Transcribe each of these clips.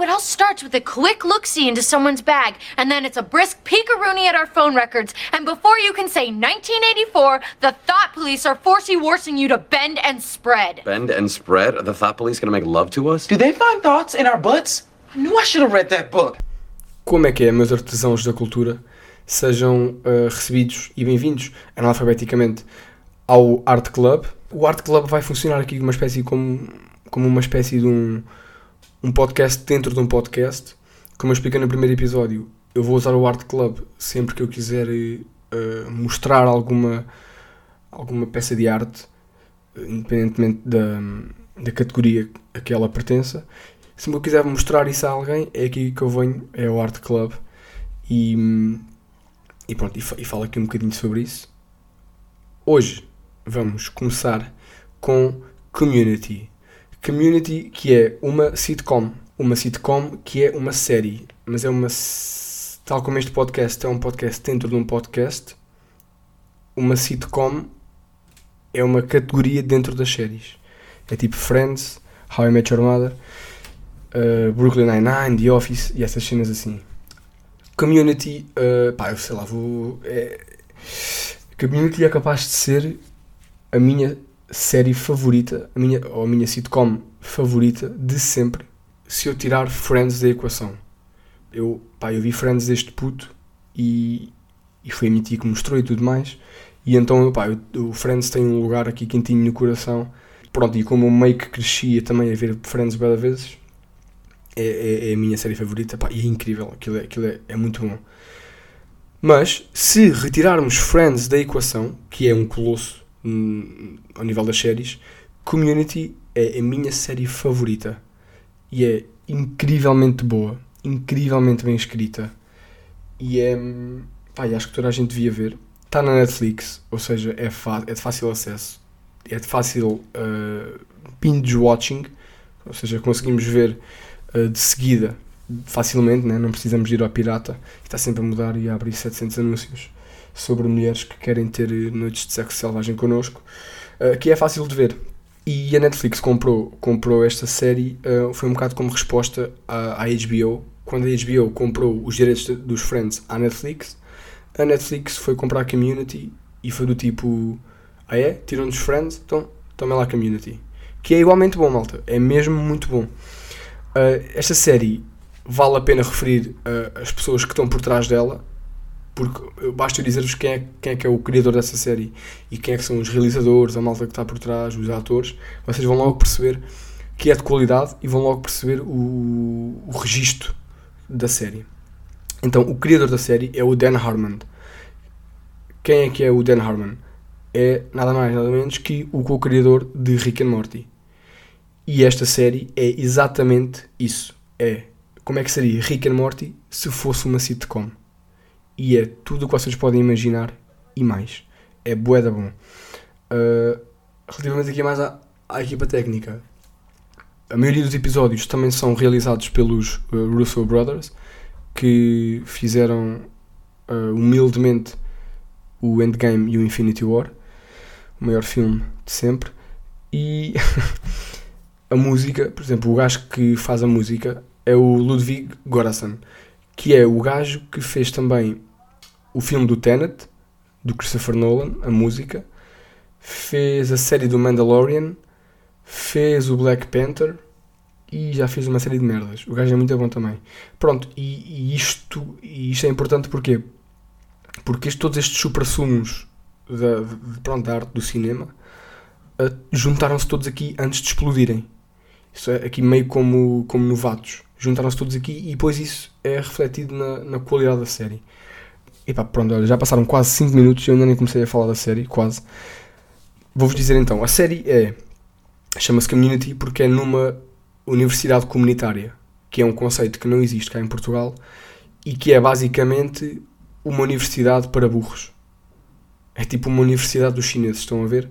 It all starts with a quick look see into someone's bag, and then it's a brisk peekaroonie at our phone records. And before you can say 1984, the thought police are forcing forcing you to bend and spread. Bend and spread? Are the thought police gonna make love to us? Do they find thoughts in our butts? I knew I should have read that book. Como é que é, meus artesãos da cultura? Sejam uh, recebidos e bem-vindos analfabeticamente ao Art Club. O Art Club vai funcionar aqui uma espécie como, como uma espécie de um, um podcast dentro de um podcast. Como eu expliquei no primeiro episódio, eu vou usar o Art Club sempre que eu quiser uh, mostrar alguma, alguma peça de arte, independentemente da, da categoria a que ela pertença. Se eu quiser mostrar isso a alguém, é aqui que eu venho, é o Art Club. E, e pronto, e, e falo aqui um bocadinho sobre isso. Hoje vamos começar com Community. Community, que é uma sitcom. Uma sitcom que é uma série, mas é uma. Tal como este podcast é um podcast dentro de um podcast, uma sitcom é uma categoria dentro das séries. É tipo Friends, How I Met Your Mother, uh, Brooklyn Nine-Nine, The Office e essas cenas assim. Community, uh, pá, eu sei lá, vou. É, Community é capaz de ser a minha série favorita, a minha, ou a minha sitcom favorita de sempre, se eu tirar Friends da equação. Eu, pá, eu vi Friends deste puto e, e foi a minha tia que mostrou e tudo mais. E então, pá, o Friends tem um lugar aqui quentinho no coração. Pronto, e como eu meio que crescia também a ver Friends várias vezes, é, é, é, a minha série favorita, pá, e é incrível, aquilo, é, aquilo é, é muito bom. Mas, se retirarmos Friends da equação, que é um colosso ao nível das séries, Community é a minha série favorita. E é incrivelmente boa, incrivelmente bem escrita. E é. Pá, acho que toda a gente devia ver. Está na Netflix, ou seja, é, é de fácil acesso. É de fácil uh, binge watching, ou seja, conseguimos ver uh, de seguida facilmente, né? não precisamos ir ao pirata, está sempre a mudar e a abrir 700 anúncios sobre mulheres que querem ter noites de sexo selvagem connosco, uh, que é fácil de ver. E a Netflix comprou, comprou esta série, uh, foi um bocado como resposta à, à, HBO. Quando a HBO comprou os direitos de, dos Friends à Netflix, a Netflix foi comprar a Community e foi do tipo: Ah é? Tiram-nos Friends? Então toma lá a Community. Que é igualmente bom, malta. É mesmo muito bom. Uh, esta série vale a pena referir uh, as pessoas que estão por trás dela, porque basta dizer-vos quem é, quem é que é o criador dessa série e quem é que são os realizadores, a malta que está por trás, os atores, vocês vão logo perceber que é de qualidade e vão logo perceber o, o registro da série. Então, o criador da série é o Dan Harmon. Quem é que é o Dan Harmon? É nada mais nada menos que o co-criador de Rick and Morty. E esta série é exatamente isso. É como é que seria Rick and Morty se fosse uma sitcom. E é tudo o que vocês podem imaginar e mais. É bué da bom. Uh, relativamente aqui mais à, à, equipa técnica, a maioria dos episódios também são realizados pelos uh, Russo Brothers, que fizeram uh, humildemente o Endgame e o Infinity War, o maior filme de sempre. E a música, por exemplo, o gajo que faz a música é o Ludwig Göransson, que é o gajo que fez também o filme do Tenet, do Christopher Nolan, a música, fez a série do Mandalorian, fez o Black Panther e já fez uma série de merdas. O gajo é muito bom também. Pronto, e, e isto, isto é importante porquê? Porque este, todos estes supra-sumos da, de, pronto, da arte do cinema uh, juntaram-se todos aqui antes de explodirem. Isso é aqui meio como, como novatos juntaram-se todos aqui e depois isso é refletido na, na qualidade da série. E pá, pronto, já passaram quase 5 minutos e eu ainda nem comecei a falar da série, quase. Vou-vos dizer então, a série é. chama-se Community porque é numa universidade comunitária, que é um conceito que não existe cá em Portugal e que é basicamente uma universidade para burros. É tipo uma universidade dos chineses, estão a ver?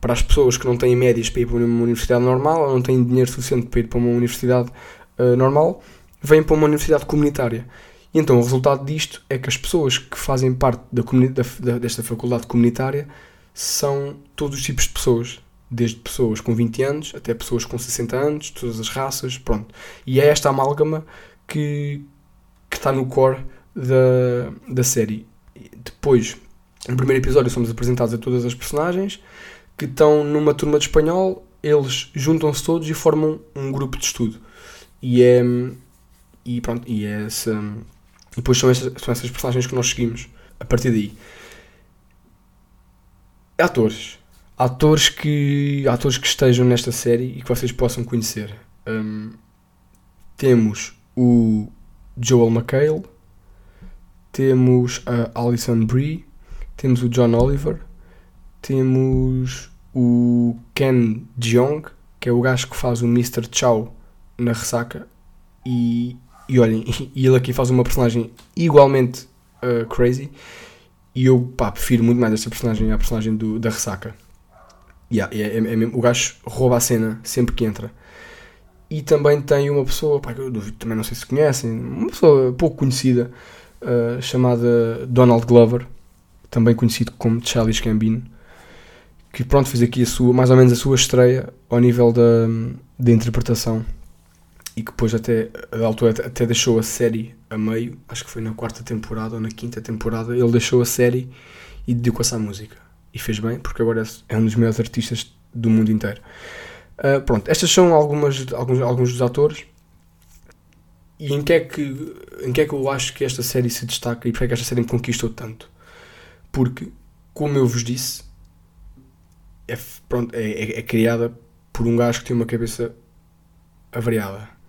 Para as pessoas que não têm médias para ir para uma universidade normal ou não têm dinheiro suficiente para ir para uma universidade uh, normal, vêm para uma universidade comunitária. E então o resultado disto é que as pessoas que fazem parte da, desta faculdade comunitária são todos os tipos de pessoas. desde pessoas com 20 anos até pessoas com 60 anos, todas as raças, pronto. E é esta amálgama que, que está no core da, da série. Depois, no primeiro episódio, somos apresentados a todas as personagens que estão numa turma de espanhol, eles juntam-se todos e formam um grupo de estudo. E é. E pronto, e é essa. E depois são, essas, são essas personagens que nós seguimos a partir daí. Atores. Atores que, atores que estejam nesta série e que vocês possam conhecer. Um, temos o Joel McHale, temos a Alison Brie, temos o John Oliver, temos o Ken Jeong, que é o gajo que faz o Mr. Chow na ressaca, e, e olhem, e ele aqui faz uma personagem igualmente uh, crazy, e eu pá, prefiro muito mais esta personagem à personagem do, da ressaca. Yeah, é, é, é mesmo, o gajo rouba a cena sempre que entra. E também tem uma pessoa, pá, que eu duvido, também não sei se conhecem, uma pessoa pouco conhecida, uh, chamada Donald Glover, também conhecido como Charles Gambino, que pronto, fez aqui a sua, mais ou menos a sua estreia ao nível da, da interpretação e que depois até, a altura até deixou a série a meio, acho que foi na quarta temporada ou na quinta temporada, ele deixou a série e dedicou-se à música. E fez bem, porque agora é um dos melhores artistas do mundo inteiro. Uh, pronto, estas são algumas, alguns, alguns dos atores. E em que, é que, em que é que eu acho que esta série se destaca e porque é que esta série me conquistou tanto? Porque, como eu vos disse, é, pronto, é, é, é criada por um gajo que tem uma cabeça avariada.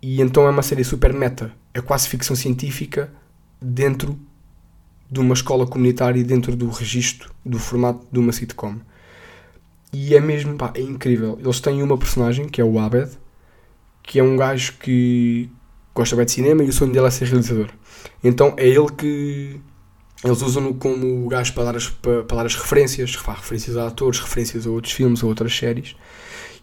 E então é uma série super meta. É quase ficção científica dentro de uma escola comunitária e dentro do registro, do formato de uma sitcom. E é mesmo, pá, é incrível. Eles têm uma personagem, que é o Abed, que é um gajo que gosta bem de cinema e o sonho dele é ser realizador. Então é ele que. Eles usam-no como gajo para dar, as, para, para dar as referências, referências a atores, referências a outros filmes, a outras séries.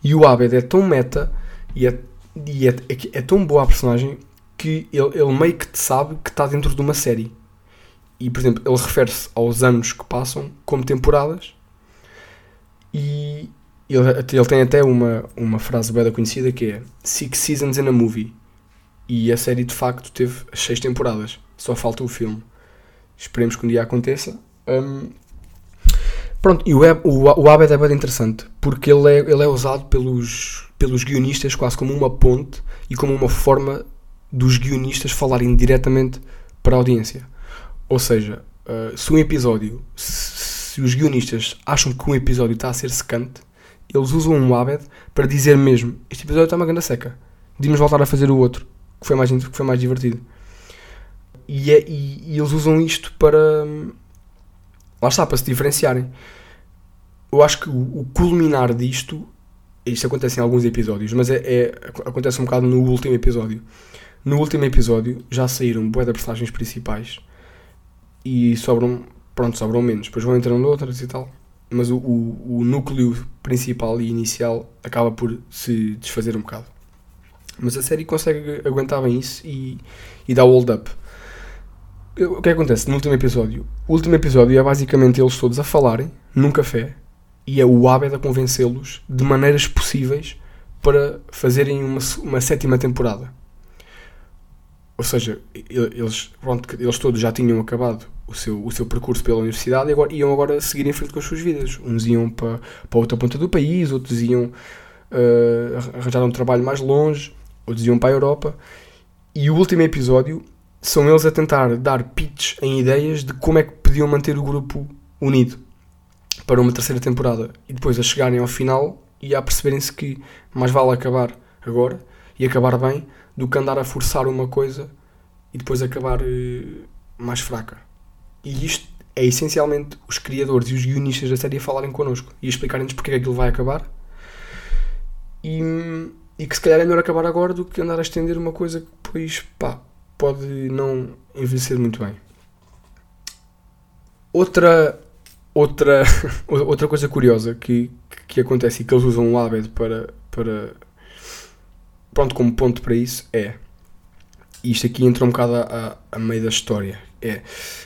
E o Abed é tão meta e é, e é, é, é tão boa a personagem que ele, ele meio que sabe que está dentro de uma série. E, por exemplo, ele refere-se aos anos que passam como temporadas e ele, ele tem até uma, uma frase bem conhecida que é Six Seasons in a Movie. E a série de facto teve seis temporadas. Só falta o filme. Esperemos que um dia aconteça. Um, pronto, e o, o, o Abed é bem interessante porque ele é, ele é usado pelos, pelos guionistas quase como uma ponte e como uma forma dos guionistas falarem diretamente para a audiência. Ou seja, uh, se um episódio, se, os guionistas acham que um episódio está a ser secante, eles usam um Abed para dizer mesmo: Este episódio está uma grande seca, devíamos voltar a fazer o outro, que foi mais, que foi mais divertido. E, é, e, e eles usam isto para. Lá está, para se diferenciarem. Eu acho que o, o culminar disto isto acontece em alguns episódios, mas é, é, acontece um bocado no último episódio. No último episódio já saíram bué de personagens principais e sobram, pronto, sobram menos. Depois vão entrando outras e tal. Mas o, o, o, núcleo principal e inicial acaba por se desfazer um bocado. Mas a série consegue aguentar bem isso e, e dá hold up. O é que acontece no último episódio? O último episódio é basicamente eles todos a falarem num café e é o Abed a convencê-los de maneiras possíveis para fazerem uma, uma sétima temporada. Ou seja, eles, pronto, eles todos já tinham acabado o seu, o seu percurso pela universidade e agora, iam agora seguir em frente com as suas vidas. Uns iam para, para outra ponta do país, outros iam uh, arranjar um trabalho mais longe, outros iam para a Europa. E o último episódio são eles a tentar dar pitch em ideias de como é que podiam manter o grupo unido para uma terceira temporada e depois a chegarem ao final e a perceberem-se que mais vale acabar agora e acabar bem do que andar a forçar uma coisa e depois acabar uh, mais fraca. E isto é essencialmente os criadores e os guionistas da série a falarem connosco e explicarem-nos porque é que aquilo vai acabar e, e que se calhar é melhor acabar agora do que andar a estender uma coisa que depois pá, pode não envelhecer muito bem. Outra Outra, outra coisa curiosa que, que acontece e que eles usam o Abed para, para. Pronto, como ponto para isso é. Isto aqui entra um bocado a, a, a meio da história. É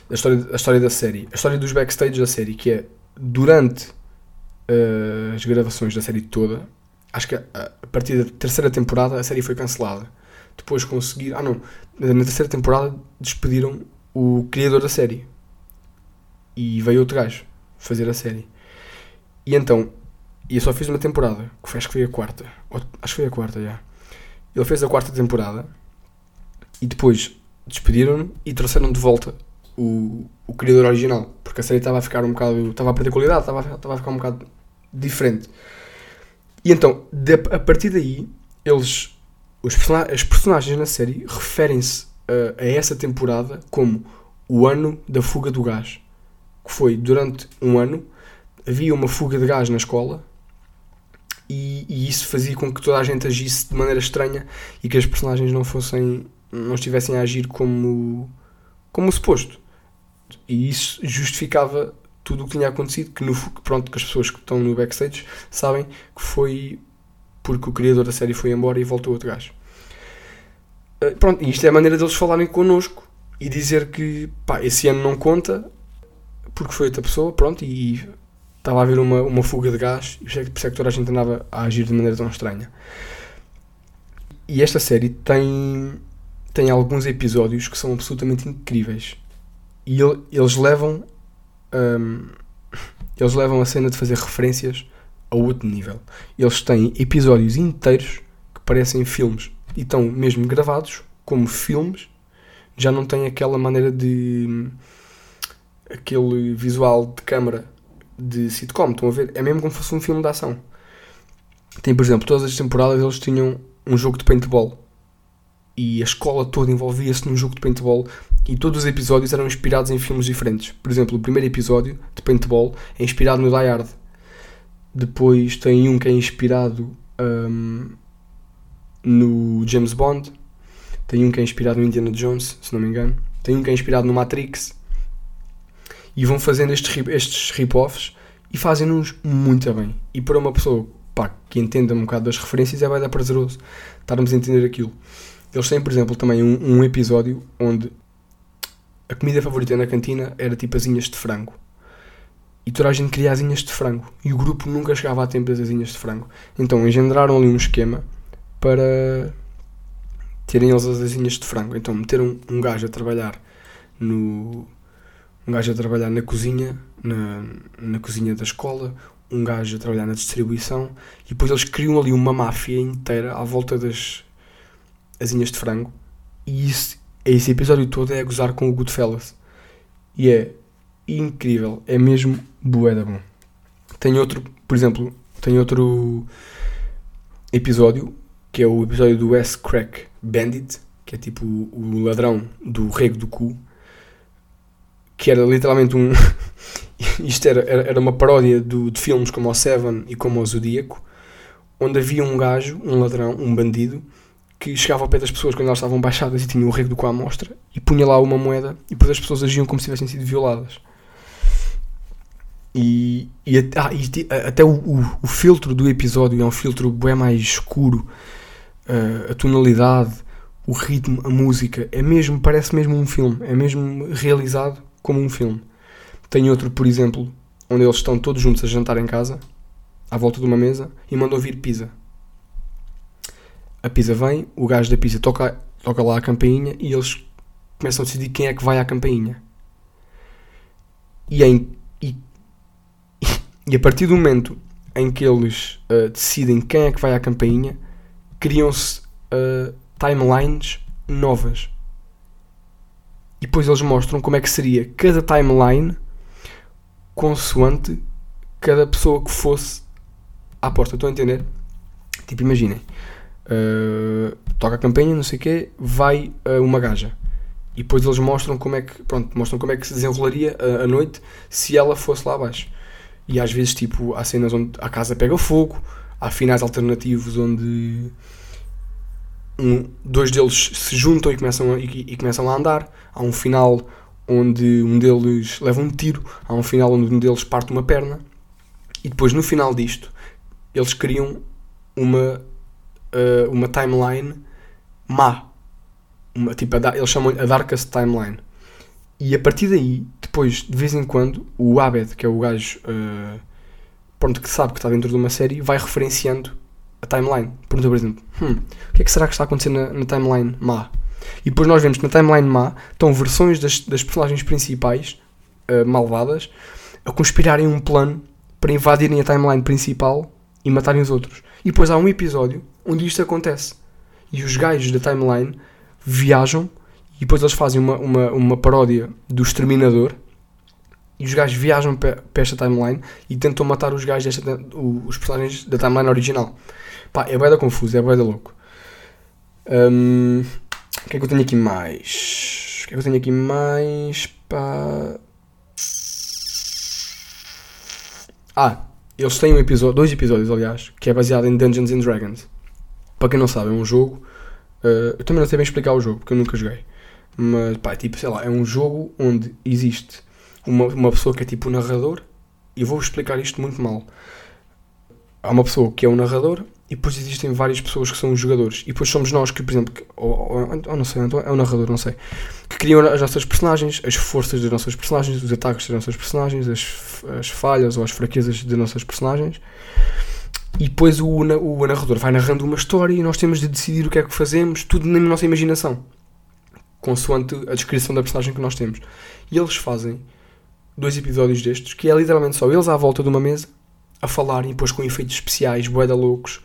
a história, a história da série. A história dos backstage da série, que é durante uh, as gravações da série toda. Acho que a, a partir da terceira temporada a série foi cancelada. Depois conseguir. Ah, não. Na terceira temporada despediram o criador da série. E veio outro gajo fazer a série. E então. E eu só fiz uma temporada. Que acho que foi a quarta. Ou, acho que foi a quarta, já. Ele fez a quarta temporada. E depois despediram-no e trouxeram de volta o, o criador original. Porque a série estava a ficar um bocado. Estava a perder qualidade, estava, estava a ficar um bocado diferente. E então, de, a partir daí, eles. Os, as personagens na série referem-se a, a essa temporada como o ano da fuga do gás. Que foi durante um ano havia uma fuga de gás na escola e, e, isso fazia com que toda a gente agisse de maneira estranha e que as personagens não fossem não estivessem a agir como como suposto. E isso justificava tudo o que tinha acontecido que no pronto que as pessoas que estão no backstage sabem que foi porque o criador da série foi embora e voltou outro gajo eh, pronto e isto é a maneira deles falarem connosco e dizer que pá, esse ano não conta porque foi outra pessoa pronto e estava a haver uma, uma fuga de gás e por isso é que toda a gente andava a agir de maneira tão estranha. E esta série tem, tem alguns episódios que são absolutamente incríveis. E ele, eles levam um, eles levam a cena de fazer referências a outro nível. Eles têm episódios inteiros que parecem filmes e estão mesmo gravados como filmes. Já não tem aquela maneira de aquele visual de câmara de sitcom, estão a ver? É mesmo como se fosse um filme de ação. Tem, por exemplo, todas as temporadas eles tinham um jogo de paintball. E a escola toda envolvia-se num jogo de paintball e todos os episódios eram inspirados em filmes diferentes. Por exemplo, o primeiro episódio de paintball é inspirado no Die Hard. Depois tem um que é inspirado um, no James Bond. Tem um que é inspirado no Indiana Jones, se não me engano. Tem um que é inspirado no Matrix e vão fazendo estes, estes rip-offs e fazem-nos muito bem. E para uma pessoa pá, que entenda um bocado das referências é bem dar prazeroso estarmos a entender aquilo. Eles têm, por exemplo, também um, um episódio onde a comida favorita na cantina era tipo asinhas de frango. E toda a gente queria asinhas de frango. E o grupo nunca chegava a tempo das asinhas de frango. Então engendraram ali um esquema para terem eles as asinhas de frango. Então meteram um gajo a trabalhar no, um gajo a trabalhar na cozinha, na, na cozinha da escola, um gajo a trabalhar na distribuição, e depois eles criam ali uma máfia inteira à volta das asinhas de frango, e isso, esse episódio todo é a gozar com o Goodfellas. E é incrível, é mesmo bué da bom. Tem outro, por exemplo, tem outro episódio, que é o episódio do S Crack Bandit, que é tipo o ladrão do rego do cu, que era literalmente um. Isto era, era uma paródia do, de filmes como o Seven e como o Zodíaco, onde havia um gajo, um ladrão, um bandido, que chegava ao pé das pessoas quando elas estavam baixadas e tinha o rego do cu à mostra e punha lá uma moeda e depois as pessoas agiam como se tivessem sido violadas. E, e, ah, e até o, o, o, filtro do episódio é um filtro bem mais escuro, uh, a tonalidade, o ritmo, a música, é mesmo, parece mesmo um filme, é mesmo realizado como um filme. Tem outro, por exemplo, onde eles estão todos juntos a jantar em casa, à volta de uma mesa, e mandam ouvir pizza. A pizza vem, o gajo da pizza toca, toca lá a campainha e eles começam a decidir quem é que vai à campainha. E, em, e, e a partir do momento em que eles uh, decidem quem é que vai à campainha, criam-se uh, timelines novas e depois eles mostram como é que seria cada timeline consoante cada pessoa que fosse à porta. Estão a entender? Tipo, imaginem. Uh, toca a campanha, não sei o quê, vai uh, uma gaja. E depois eles mostram como é que, pronto, mostram como é que se desenrolaria a, a noite se ela fosse lá abaixo. E às vezes, tipo, há cenas onde a casa pega fogo, há finais alternativos onde um, dois deles se juntam e começam, a, e, e, começam a andar. Há um final onde um deles leva um tiro, há um final onde um deles parte uma perna. E depois, no final disto, eles criam uma, uh, uma timeline má. Uma, tipo, a, eles chamam a Darkest Timeline. E a partir daí, depois, de vez em quando, o Abed, que é o gajo uh, pronto, que sabe que está dentro de uma série, vai referenciando a timeline. Pergunta, por exemplo, hum, o que é que será que está a acontecer na, na timeline má? E depois nós vemos que na timeline má estão versões das, das personagens principais, uh, malvadas, a conspirarem um plano para invadirem a timeline principal e matarem os outros. E depois há um episódio onde isto acontece. E os gajos da timeline viajam e depois eles fazem uma, uma, uma paródia do Exterminador e os gajos viajam para esta timeline e tentam matar os gajos desta, os personagens da timeline original. Pá, é bué da confuso, é bué da louco. Um, o que é que eu tenho aqui mais? O que é que eu tenho aqui mais? Pá... Ah, eles têm um episódio, dois episódios, aliás, que é baseado em Dungeons and Dragons. Para quem não sabe, é um jogo. Uh, eu também não sei bem explicar o jogo, porque eu nunca joguei. Mas, pá, é tipo, sei lá, é um jogo onde existe uma, uma pessoa que é tipo o narrador. E vou explicar isto muito mal. Há uma pessoa que é o narrador e depois existem várias pessoas que são os jogadores. E depois somos nós que, por exemplo, que, ou, ou, ou, não sei, é o narrador, não sei, que criam as nossas personagens, as forças das nossas personagens, os ataques das nossas personagens, as, as falhas ou as fraquezas das nossas personagens. E depois o, o narrador vai narrando uma história e nós temos de decidir o que é que fazemos, tudo na nossa imaginação, consoante a descrição da personagem que nós temos. E eles fazem dois episódios destes, que é literalmente só eles à volta de uma mesa a falarem, depois com efeitos especiais, boeda loucos.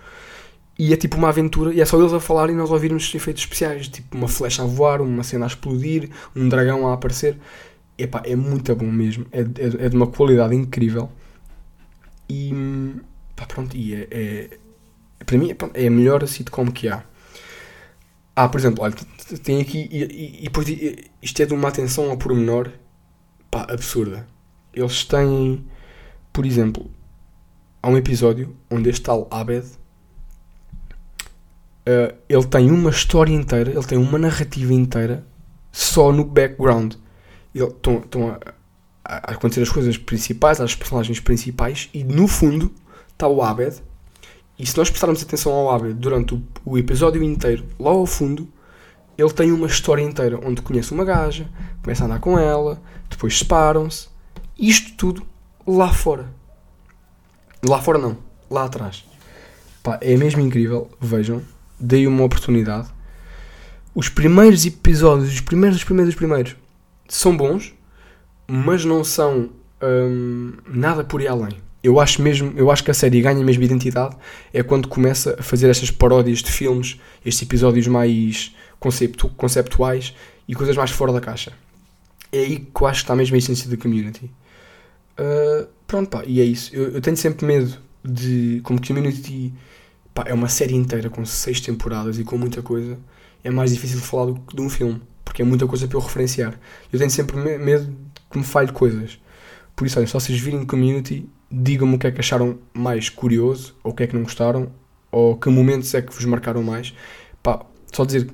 E é tipo uma aventura, e é só eles a falar e nós ouvirmos efeitos especiais, tipo uma flecha a voar, uma cena a explodir, um dragão a aparecer. Epá, é muito bom mesmo, é, é, é de uma qualidade incrível. E pá, pronto, e é, é para mim é, a melhor sitcom que há. Ah, por exemplo, olha, tem aqui, e, e, e isto é de uma atenção ao pormenor pá, absurda. Eles têm, por exemplo, há um episódio onde este tal Abed uh, ele tem uma história inteira, ele tem uma narrativa inteira só no background. Estão a, a, acontecer as coisas principais, as personagens principais, e no fundo está o Abed. E se nós prestarmos atenção ao Abed durante o, o episódio inteiro, lá ao fundo, ele tem uma história inteira onde conhece uma gaja, começa a andar com ela, depois separam-se. Isto tudo lá fora. Lá fora não, lá atrás. Pá, é mesmo incrível, vejam, dei uma oportunidade. Os primeiros episódios, os primeiros, os primeiros, os primeiros, são bons, mas não são hum, nada por ir além. Eu acho mesmo, eu acho que a série ganha mesmo identidade é quando começa a fazer estas paródias de filmes, estes episódios mais conceptu, conceptuais e coisas mais fora da caixa. É aí que eu acho que está mesmo a essência da community. Uh, pronto, pá, e é isso. Eu, eu, tenho sempre medo de, como community, pá, é uma série inteira com seis temporadas e com muita coisa, é mais difícil falar do de um filme, porque é muita coisa para eu referenciar. Eu tenho sempre medo que me falhe coisas. Por isso, olha, se vocês virem community, digam-me o que é que acharam mais curioso, ou o que é que não gostaram, ou que momentos é que vos marcaram mais. Pá, só dizer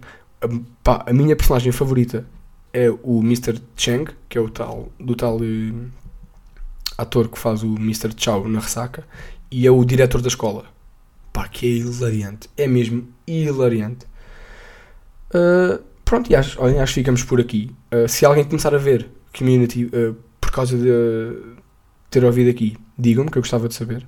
pá, a minha personagem favorita é o Mr. Chang, que é o tal, do tal uh, ator que faz o Mr. Chow na ressaca, e é o diretor da escola. Pá, que é hilariante. É mesmo hilariante. Uh, pronto, e acho, olhem, acho que ficamos por aqui. Uh, se alguém começar a ver Community por causa de ter ouvido aqui, digam-me, que eu gostava de saber.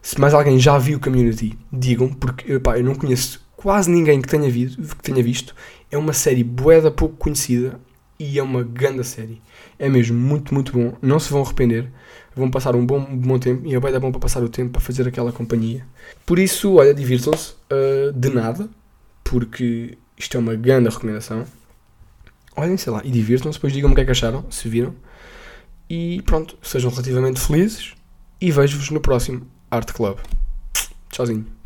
Se mais alguém já viu Community, digam-me, porque eu não conheço quase ninguém que tenha, visto, que tenha visto. É uma série boeda pouco conhecida e é uma grande série. É mesmo muito, muito bom. Não se vão arrepender. Vão passar um bom, bom tempo e é bem bom para passar o tempo para fazer aquela companhia. Por isso, olha, divirtam-se uh, de nada, porque isto é uma grande recomendação. Olhem, sei lá, e divirtam-se, depois digam-me o que é que acharam, se viram. E pronto, sejam relativamente felizes e vejo-vos no próximo Art Club. Tchauzinho.